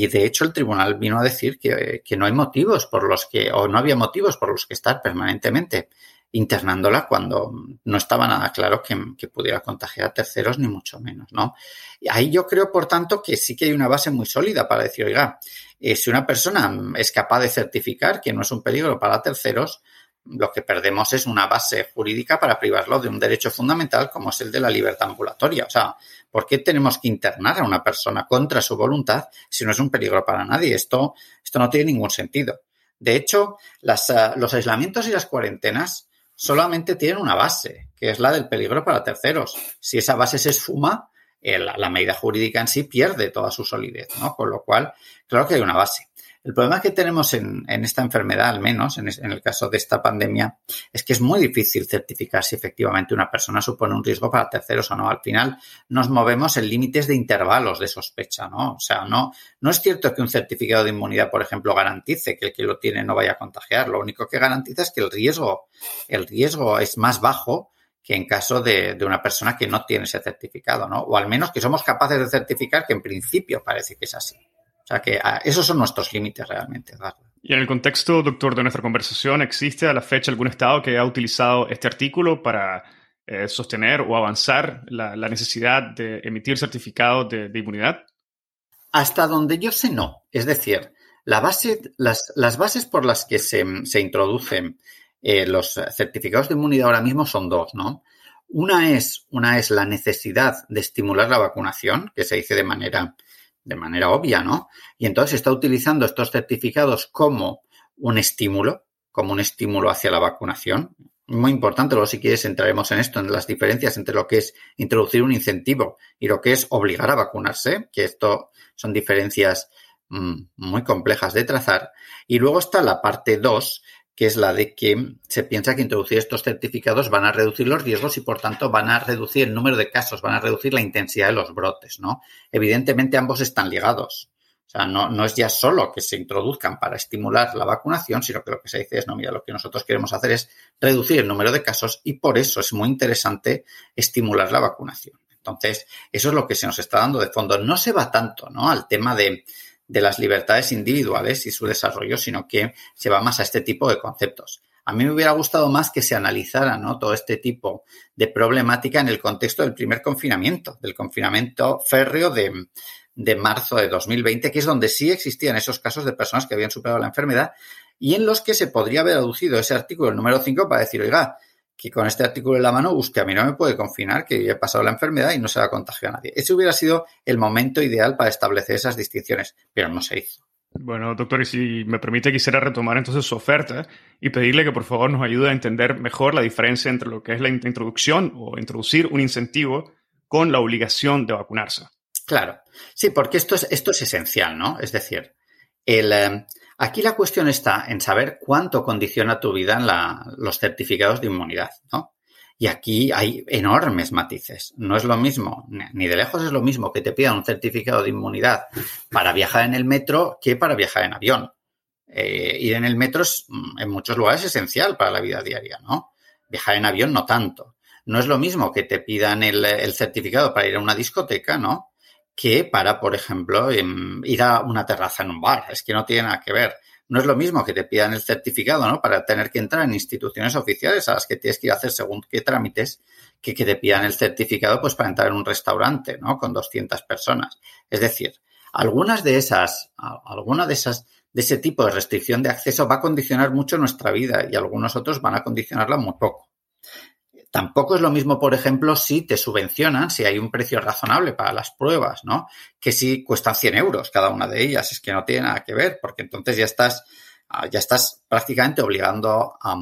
de hecho el tribunal vino a decir que, no hay motivos por los que, o no había motivos por los que estar permanentemente internándola cuando no estaba nada claro que, pudiera contagiar a terceros, ni mucho menos, ¿no? Y ahí yo creo, por tanto, que sí que hay una base muy sólida para decir, oiga, eh, si una persona es capaz de certificar que no es un peligro para terceros, lo que perdemos es una base jurídica para privarlo de un derecho fundamental como es el de la libertad ambulatoria. O sea, ¿por qué tenemos que internar a una persona contra su voluntad si no es un peligro para nadie? Esto, esto no tiene ningún sentido. De hecho, las, uh, los aislamientos y las cuarentenas solamente tienen una base, que es la del peligro para terceros. Si esa base se esfuma, la medida jurídica en sí pierde toda su solidez, ¿no? Con lo cual, claro que hay una base. El problema que tenemos en, esta enfermedad, al menos en, el caso de esta pandemia, es que es muy difícil certificar si efectivamente una persona supone un riesgo para terceros o no. Al final nos movemos en límites de intervalos de sospecha, ¿no? O sea, no, es cierto que un certificado de inmunidad, por ejemplo, garantice que el que lo tiene no vaya a contagiar. Lo único que garantiza es que el riesgo, el riesgo es más bajo que en caso de, una persona que no tiene ese certificado, ¿no? O al menos que somos capaces de certificar que en principio parece que es así. O sea que ah, esos son nuestros límites realmente. Y en el contexto, doctor, de nuestra conversación, ¿existe a la fecha algún Estado que haya utilizado este artículo para eh, sostener o avanzar la, necesidad de emitir certificados de, inmunidad? Hasta donde yo sé, no. Es decir, la base, las, las bases por las que se, se introducen eh, los certificados de inmunidad ahora mismo son dos, ¿no? Una es, una es la necesidad de estimular la vacunación, que se dice de manera de manera obvia, ¿no? Y entonces está utilizando estos certificados como un estímulo, como un estímulo hacia la vacunación. Muy importante, luego si quieres entraremos en esto, en las diferencias entre lo que es introducir un incentivo y lo que es obligar a vacunarse, que esto son diferencias mm, muy complejas de trazar. Y luego está la parte 2, que es la de que se piensa que introducir estos certificados van a reducir los riesgos y, por tanto, van a reducir el número de casos, van a reducir la intensidad de los brotes, ¿no? Evidentemente, ambos están ligados. O sea, no, no es ya solo que se introduzcan para estimular la vacunación, sino que lo que se dice es, no, mira, lo que nosotros queremos hacer es reducir el número de casos y por eso es muy interesante estimular la vacunación. Entonces, eso es lo que se nos está dando de fondo. No se va tanto, ¿no? Al tema de, de las libertades individuales y su desarrollo, sino que se va más a este tipo de conceptos. A mí me hubiera gustado más que se analizara ¿no? todo este tipo de problemática en el contexto del primer confinamiento, del confinamiento férreo de, de marzo de 2020, que es donde sí existían esos casos de personas que habían superado la enfermedad y en los que se podría haber aducido ese artículo, número 5, para decir, oiga, que con este artículo en la mano, usted a mí no me puede confinar que yo he pasado la enfermedad y no se la contagiado a nadie. Ese hubiera sido el momento ideal para establecer esas distinciones, pero no se hizo. Bueno, doctor, y si me permite, quisiera retomar entonces su oferta y pedirle que por favor nos ayude a entender mejor la diferencia entre lo que es la introducción o introducir un incentivo con la obligación de vacunarse. Claro, sí, porque esto es, esto es esencial, ¿no? Es decir, el, eh, Aquí la cuestión está en saber cuánto condiciona tu vida en los certificados de inmunidad, ¿no? Y aquí hay enormes matices. No es lo mismo, ni de lejos es lo mismo que te pidan un certificado de inmunidad para viajar en el metro que para viajar en avión. Eh, ir en el metro es, en muchos lugares, esencial para la vida diaria, ¿no? Viajar en avión no tanto. No es lo mismo que te pidan el, el certificado para ir a una discoteca, ¿no? Que para, por ejemplo, em, ir a una terraza en un bar. Es que no tiene nada que ver. No es lo mismo que te pidan el certificado, ¿no? Para tener que entrar en instituciones oficiales a las que tienes que ir a hacer según qué trámites, que que te pidan el certificado, pues para entrar en un restaurante, ¿no? Con 200 personas. Es decir, algunas de esas, alguna de esas, de ese tipo de restricción de acceso va a condicionar mucho nuestra vida y algunos otros van a condicionarla muy poco. Tampoco es lo mismo, por ejemplo, si te subvencionan, si hay un precio razonable para las pruebas, ¿no? Que si cuestan 100 euros cada una de ellas. Es que no tiene nada que ver, porque entonces ya estás, ah, ya estás prácticamente obligando a,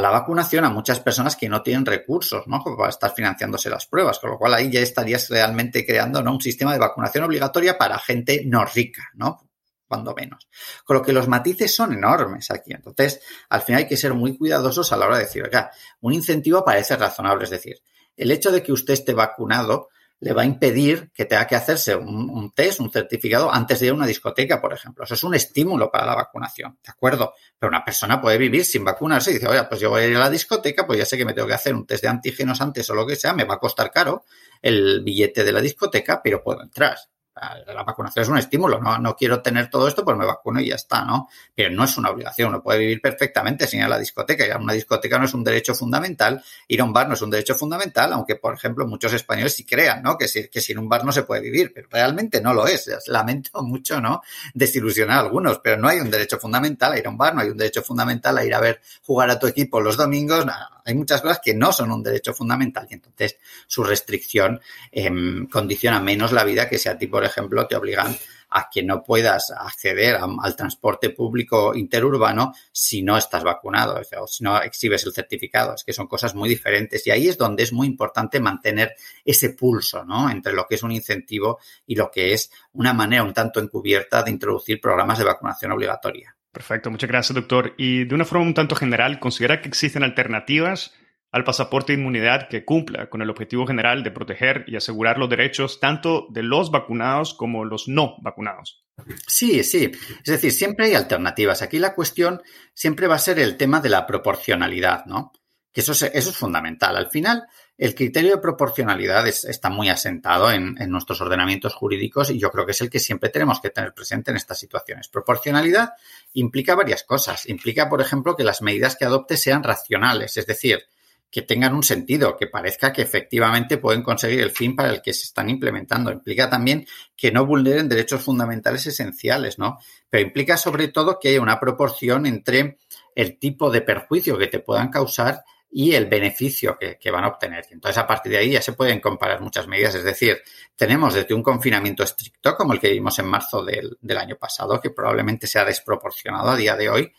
la vacunación a muchas personas que no tienen recursos, ¿no? Para estar financiándose las pruebas, con lo cual ahí ya estarías realmente creando, ¿no? Un sistema de vacunación obligatoria para gente no rica, ¿no? Cuando menos. Con lo que los matices son enormes aquí. Entonces, al final hay que ser muy cuidadosos a la hora de decir, oiga, un incentivo parece razonable, es decir, el hecho de que usted esté vacunado le va a impedir que tenga que hacerse un, test, un certificado antes de ir a una discoteca, por ejemplo. Eso es un estímulo para la vacunación, ¿de acuerdo? Pero una persona puede vivir sin vacunarse y dice, oye, pues yo voy a ir a la discoteca, pues ya sé que me tengo que hacer un test de antígenos antes o lo que sea, me va a costar caro el billete de la discoteca, pero puedo entrar la vacunación es un estímulo, ¿no? No quiero tener todo esto, pues me vacuno y ya está, ¿no? Pero no es una obligación, uno puede vivir perfectamente sin ir a la discoteca. Ir a una discoteca no es un derecho fundamental, ir a un bar no es un derecho fundamental, aunque, por ejemplo, muchos españoles sí crean, ¿no? Que, que sin un bar no se puede vivir, pero realmente no lo es. Lamento mucho, ¿no? Desilusionar a algunos, pero no hay un derecho fundamental a ir a un bar, no hay un derecho fundamental a ir a ver jugar a tu equipo los domingos, hay muchas cosas que no son un derecho fundamental y entonces su restricción em, condiciona menos la vida que si a ti, por ejemplo, te obligan a que no puedas acceder al transporte público interurbano si no estás vacunado o si no exhibes el certificado. Es que son cosas muy diferentes y ahí es donde es muy importante mantener ese pulso ¿no? entre lo que es un incentivo y lo que es una manera un tanto encubierta de introducir programas de vacunación obligatoria. Perfecto, muchas gracias, doctor. Y de una forma un tanto general, ¿considera que existen alternativas al pasaporte de inmunidad que cumpla con el objetivo general de proteger y asegurar los derechos tanto de los vacunados como los no vacunados? Sí, sí. Es decir, siempre hay alternativas. Aquí la cuestión siempre va a ser el tema de la proporcionalidad, ¿no? Que eso es, fundamental. Al final, el criterio de proporcionalidad está muy asentado en, nuestros ordenamientos jurídicos y yo creo que es el que siempre tenemos que tener presente en estas situaciones. Proporcionalidad implica varias cosas. Implica, por ejemplo, que las medidas que adopte sean racionales, es decir, que tengan un sentido, que parezca que efectivamente pueden conseguir el fin para el que se están implementando. Implica también que no vulneren derechos fundamentales esenciales, ¿no? Pero implica sobre todo que haya una proporción entre el tipo de perjuicio que te puedan causar y el beneficio que, van a obtener. Entonces, a partir de ahí ya se pueden comparar muchas medidas. Es decir, tenemos desde un confinamiento estricto, como el que vimos en marzo del, año pasado, que probablemente sea desproporcionado a día de hoy.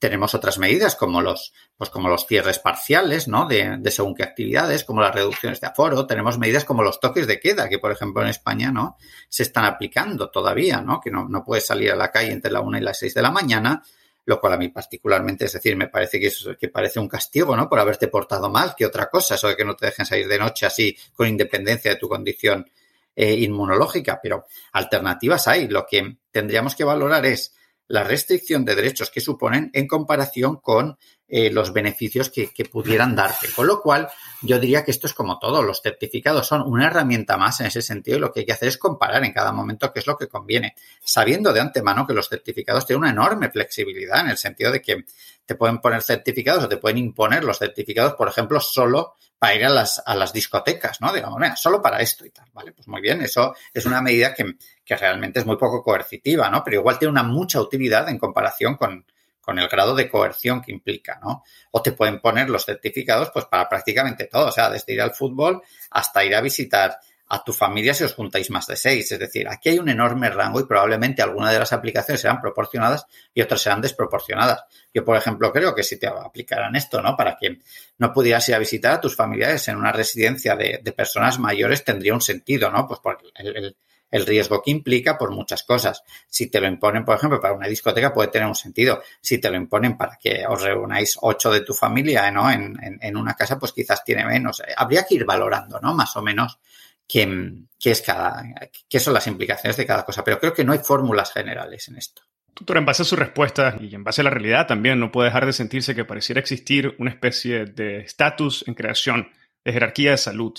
Tenemos otras medidas como los, pues como los cierres parciales, ¿no? De, según qué actividades, como las reducciones de aforo. Tenemos medidas como los toques de queda, que por ejemplo en España, ¿no? Se están aplicando todavía, ¿no? Que no, no puedes salir a la calle entre la una y las seis de la mañana lo cual a mí particularmente, es decir, me parece que, que parece un castigo, ¿no? Por haberte portado mal, que otra cosa, eso de que no te dejen salir de noche así con independencia de tu condición eh, inmunológica, pero alternativas hay. Lo que tendríamos que valorar es la restricción de derechos que suponen en comparación con eh, los beneficios que, que, pudieran darte. Con lo cual, yo diría que esto es como todo. Los certificados son una herramienta más en ese sentido y lo que hay que hacer es comparar en cada momento qué es lo que conviene, sabiendo de antemano que los certificados tienen una enorme flexibilidad en el sentido de que te pueden poner certificados o te pueden imponer los certificados, por ejemplo, solo para ir a las, a las discotecas, ¿no? Digamos, mira, solo para esto y tal, ¿vale? Pues muy bien, eso es una medida que, que realmente es muy poco coercitiva, ¿no? Pero igual tiene una mucha utilidad en comparación con, con el grado de coerción que implica, ¿no? O te pueden poner los certificados, pues para prácticamente todo, o sea, desde ir al fútbol hasta ir a visitar a tu familia si os juntáis más de seis. Es decir, aquí hay un enorme rango y probablemente algunas de las aplicaciones serán proporcionadas y otras serán desproporcionadas. Yo, por ejemplo, creo que si te aplicaran esto, ¿no? Para que no pudieras ir a visitar a tus familiares en una residencia de, personas mayores, tendría un sentido, ¿no? Pues por el, el riesgo que implica por muchas cosas. Si te lo imponen, por ejemplo, para una discoteca puede tener un sentido. Si te lo imponen para que os reunáis ocho de tu familia ¿no? en, en una casa, pues quizás tiene menos. Habría que ir valorando, ¿no? Más o menos qué, es cada, qué son las implicaciones de cada cosa. Pero creo que no hay fórmulas generales en esto. Doctor, en base a su respuesta y en base a la realidad también, no puede dejar de sentirse que pareciera existir una especie de estatus en creación, de jerarquía de salud,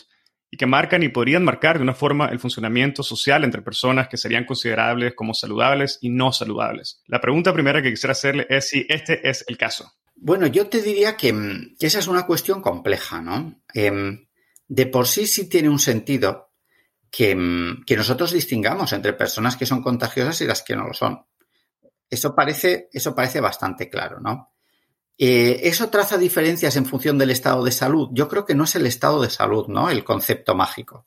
y que marcan y podrían marcar de una forma el funcionamiento social entre personas que serían considerables como saludables y no saludables. La pregunta primera que quisiera hacerle es si este es el caso. Bueno, yo te diría que, esa es una cuestión compleja, ¿no? Em, de por sí sí tiene un sentido mm, que, nosotros distingamos entre personas que son contagiosas y las que no lo son. Eso parece, eso parece bastante claro, ¿no? Eh, ¿Eso traza diferencias en función del estado de salud? Yo creo que no es el estado de salud, ¿no? El concepto mágico.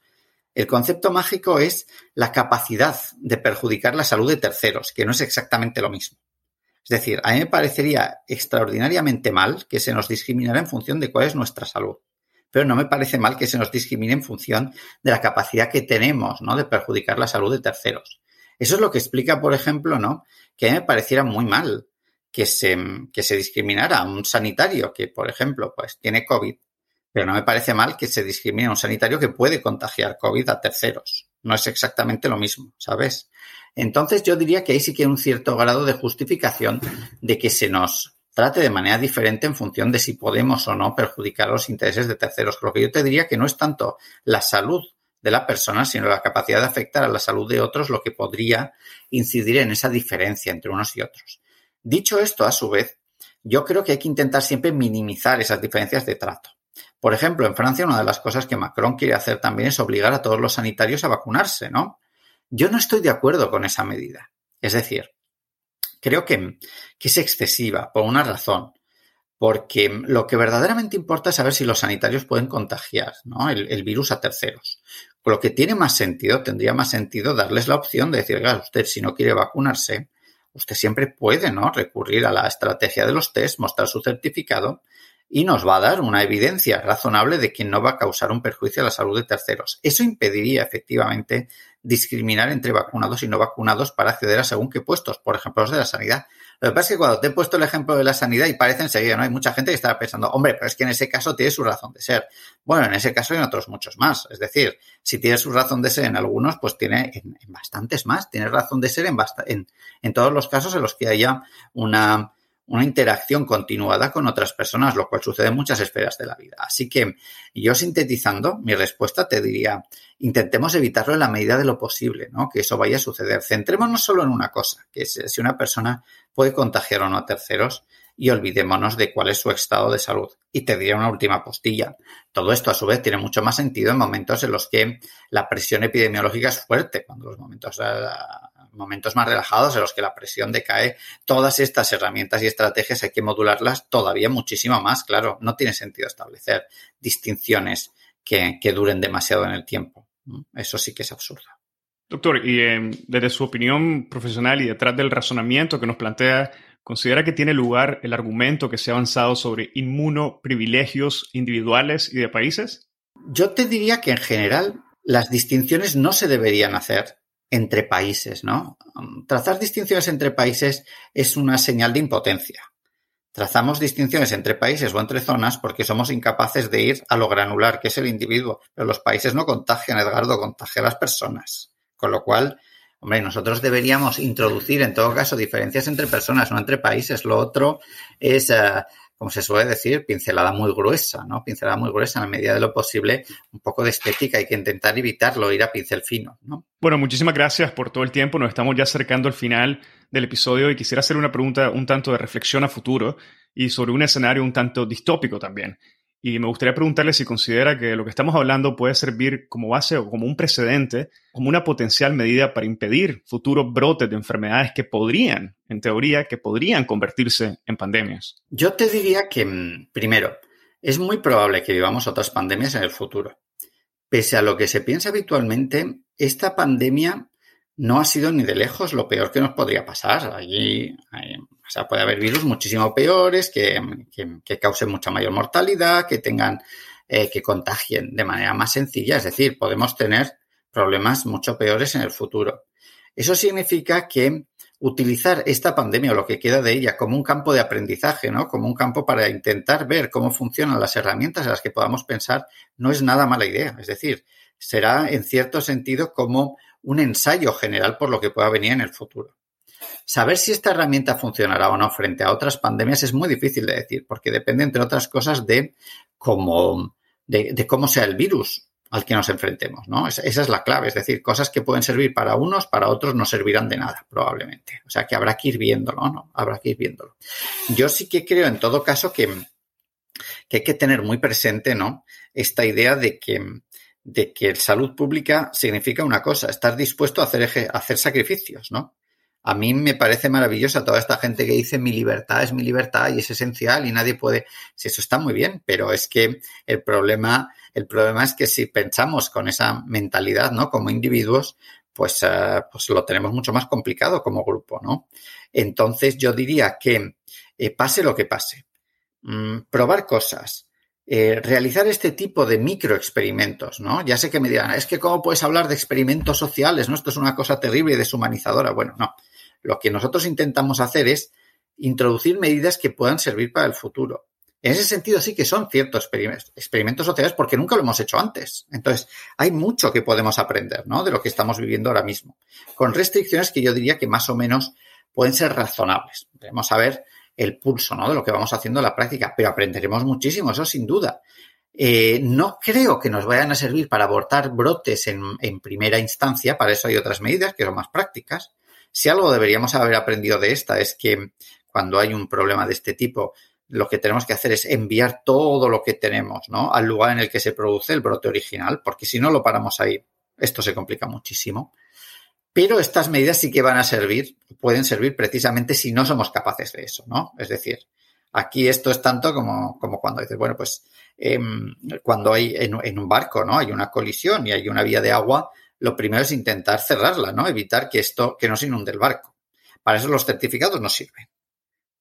El concepto mágico es la capacidad de perjudicar la salud de terceros, que no es exactamente lo mismo. Es decir, a mí me parecería extraordinariamente mal que se nos discriminara en función de cuál es nuestra salud. Pero no me parece mal que se nos discrimine en función de la capacidad que tenemos, ¿no? De perjudicar la salud de terceros. Eso es lo que explica, por ejemplo, ¿no? Que a mí me pareciera muy mal que se, que se discriminara a un sanitario que, por ejemplo, pues tiene COVID, pero no me parece mal que se discrimine a un sanitario que puede contagiar COVID a terceros. No es exactamente lo mismo, ¿sabes? Entonces yo diría que ahí sí que hay un cierto grado de justificación de que se nos trate de manera diferente en función de si podemos o no perjudicar los intereses de terceros. Lo que yo te diría que no es tanto la salud de la persona, sino la capacidad de afectar a la salud de otros lo que podría incidir en esa diferencia entre unos y otros. Dicho esto, a su vez, yo creo que hay que intentar siempre minimizar esas diferencias de trato. Por ejemplo, en Francia una de las cosas que Macron quiere hacer también es obligar a todos los sanitarios a vacunarse, ¿no? Yo no estoy de acuerdo con esa medida. Es decir, creo que, es excesiva por una razón. Porque lo que verdaderamente importa es saber si los sanitarios pueden contagiar el, virus a terceros. lo que tiene más sentido, tendría más sentido darles la opción de decir, usted si no quiere vacunarse, usted siempre puede ¿no? recurrir a la estrategia de los test, mostrar su certificado y nos va a dar una evidencia razonable de que no va a causar un perjuicio a la salud de terceros. Eso impediría efectivamente discriminar entre vacunados y no vacunados para acceder a según qué puestos, por ejemplo, los de la sanidad. Lo que pasa es que cuando te he puesto el ejemplo de la sanidad y parece enseguida, ¿no? Hay mucha gente que está pensando, hombre, pero es que en ese caso tiene su razón de ser. Bueno, en ese caso hay en otros muchos más. Es decir, si tiene su razón de ser en algunos, pues tiene en, bastantes más. Tiene razón de ser en, en, en todos los casos en los que haya una, una interacción continuada con otras personas, lo cual sucede en muchas esferas de la vida. Así que yo sintetizando, mi respuesta te diría, intentemos evitarlo en la medida de lo posible, ¿no? Que eso vaya a suceder. Centrémonos solo en una cosa, que es si una persona puede contagiar o no a terceros y olvidémonos de cuál es su estado de salud. Y te diría una última postilla. Todo esto, a su vez, tiene mucho más sentido en momentos en los que la presión epidemiológica es fuerte, cuando los momentos eh, momentos más relajados en los que la presión decae, todas estas herramientas y estrategias hay que modularlas todavía muchísimo más, claro, no tiene sentido establecer distinciones que, duren demasiado en el tiempo. Eso sí que es absurdo. Doctor, y em, desde su opinión profesional y detrás del razonamiento que nos plantea, ¿considera que tiene lugar el argumento que se ha avanzado sobre inmunoprivilegios individuales y de países? Yo te diría que en general las distinciones no se deberían hacer entre países, ¿no? Trazar distinciones entre países es una señal de impotencia. Trazamos distinciones entre países o entre zonas porque somos incapaces de ir a lo granular, que es el individuo. Pero los países no contagian, Edgardo, contagia a las personas. Con lo cual, hombre, nosotros deberíamos introducir en todo caso diferencias entre personas, no entre países. Lo otro es eh, como se suele decir, pincelada muy gruesa, ¿no? Pincelada muy gruesa en la medida de lo posible, un poco de estética, hay que intentar evitarlo, ir a pincel fino, ¿no? Bueno, muchísimas gracias por todo el tiempo, nos estamos ya acercando al final del episodio y quisiera hacer una pregunta un tanto de reflexión a futuro y sobre un escenario un tanto distópico también. Y me gustaría preguntarle si considera que lo que estamos hablando puede servir como base o como un precedente, como una potencial medida para impedir futuros brotes de enfermedades que podrían, en teoría, que podrían convertirse en pandemias. Yo te diría que, mm, primero, es muy probable que vivamos otras pandemias en el futuro. Pese a lo que se piensa habitualmente, esta pandemia no ha sido ni de lejos lo peor que nos podría pasar. Allí o sea, puede haber virus muchísimo peores que, causen mucha mayor mortalidad, que tengan, eh, que contagien de manera más sencilla. Es decir, podemos tener problemas mucho peores en el futuro. Eso significa que utilizar esta pandemia o lo que queda de ella como un campo de aprendizaje, ¿no? Como un campo para intentar ver cómo funcionan las herramientas en las que podamos pensar, no es nada mala idea. Es decir, será en cierto sentido como un ensayo general por lo que pueda venir en el futuro. Saber si esta herramienta funcionará o no frente a otras pandemias es muy difícil de decir, porque depende, entre otras cosas, de cómo, de, cómo sea el virus al que nos enfrentemos, ¿no? Esa, es la clave, es decir, cosas que pueden servir para unos, para otros no servirán de nada, probablemente. O sea que habrá que ir viéndolo, ¿no? Habrá que ir viéndolo. Yo sí que creo, en todo caso, que, hay que tener muy presente, ¿no? Esta idea de que, de que salud pública significa una cosa, estar dispuesto a hacer, a hacer sacrificios, ¿no? A mí me parece maravillosa toda esta gente que dice mi libertad es mi libertad y es esencial y nadie puede. Si eso está muy bien, pero es que el problema, el problema es que si pensamos con esa mentalidad, ¿no? Como individuos, pues, uh, pues lo tenemos mucho más complicado como grupo, ¿no? Entonces yo diría que eh, pase lo que pase, mm, probar cosas, eh, realizar este tipo de microexperimentos, ¿no? Ya sé que me dirán, es que cómo puedes hablar de experimentos sociales, ¿no? Esto es una cosa terrible y deshumanizadora. Bueno, no. Lo que nosotros intentamos hacer es introducir medidas que puedan servir para el futuro. En ese sentido sí que son ciertos experimentos, sociales porque nunca lo hemos hecho antes. Entonces, hay mucho que podemos aprender, ¿no? De lo que estamos viviendo ahora mismo. Con restricciones que yo diría que más o menos pueden ser razonables. Debemos saber el pulso, ¿no? De lo que vamos haciendo en la práctica, pero aprenderemos muchísimo, eso sin duda. Eh, no creo que nos vayan a servir para abortar brotes en, en, primera instancia, para eso hay otras medidas que son más prácticas. Si algo deberíamos haber aprendido de esta es que cuando hay un problema de este tipo, lo que tenemos que hacer es enviar todo lo que tenemos ¿no? al lugar en el que se produce el brote original, porque si no lo paramos ahí, esto se complica muchísimo. Pero estas medidas sí que van a servir, pueden servir precisamente si no somos capaces de eso, ¿no? Es decir, aquí esto es tanto como, cuando dices, bueno, pues em, cuando hay en, en, un barco, ¿no? Hay una colisión y hay una vía de agua, lo primero es intentar cerrarla, ¿no? Evitar que esto, que no se inunde el barco. Para eso los certificados no sirven.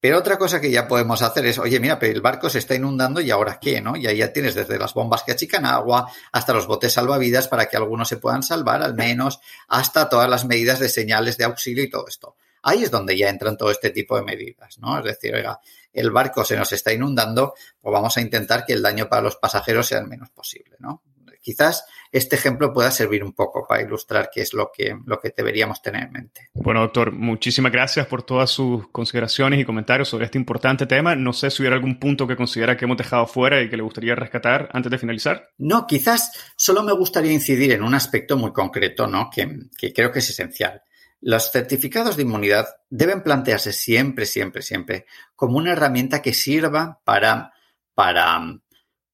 Pero otra cosa que ya podemos hacer es, oye, mira, pero el barco se está inundando y ahora qué, ¿no? Y ahí ya tienes desde las bombas que achican agua hasta los botes salvavidas para que algunos se puedan salvar al menos, hasta todas las medidas de señales de auxilio y todo esto. Ahí es donde ya entran todo este tipo de medidas, ¿no? Es decir, oiga, el barco se nos está inundando, pues vamos a intentar que el daño para los pasajeros sea el menos posible, ¿no? Quizás este ejemplo pueda servir un poco para ilustrar qué es lo que, lo que deberíamos tener en mente. Bueno, doctor, muchísimas gracias por todas sus consideraciones y comentarios sobre este importante tema. No sé si hubiera algún punto que considera que hemos dejado fuera y que le gustaría rescatar antes de finalizar. No, quizás solo me gustaría incidir en un aspecto muy concreto, ¿no? Que, que creo que es esencial. Los certificados de inmunidad deben plantearse siempre, siempre, siempre como una herramienta que sirva para, para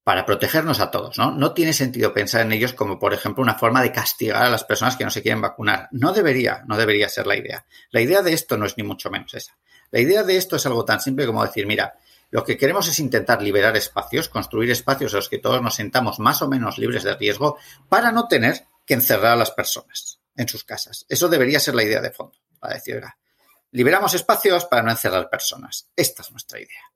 para protegernos a todos, ¿no? No tiene sentido pensar en ellos como, por ejemplo, una forma de castigar a las personas que no se quieren vacunar. No debería, no debería ser la idea. La idea de esto no es ni mucho menos esa. La idea de esto es algo tan simple como decir, mira, lo que queremos es intentar liberar espacios, construir espacios en los que todos nos sentamos más o menos libres de riesgo para no tener que encerrar a las personas en sus casas. Eso debería ser la idea de fondo, para decir, liberamos espacios para no encerrar personas. Esta es nuestra idea.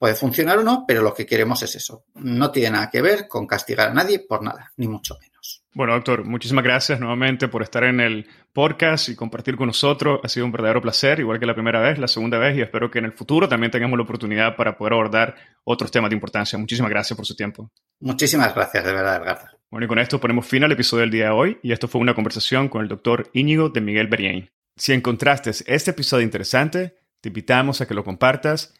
Puede funcionar o no, pero lo que queremos es eso. No tiene nada que ver con castigar a nadie por nada, ni mucho menos. Bueno, doctor, muchísimas gracias nuevamente por estar en el podcast y compartir con nosotros. Ha sido un verdadero placer, igual que la primera vez, la segunda vez, y espero que en el futuro también tengamos la oportunidad para poder abordar otros temas de importancia. Muchísimas gracias por su tiempo. Muchísimas gracias, de verdad, Edgardo. Bueno, y con esto ponemos fin al episodio del día de hoy, y esto fue una conversación con el doctor Íñigo de Miguel Berien. Si encontraste este episodio interesante, te invitamos a que lo compartas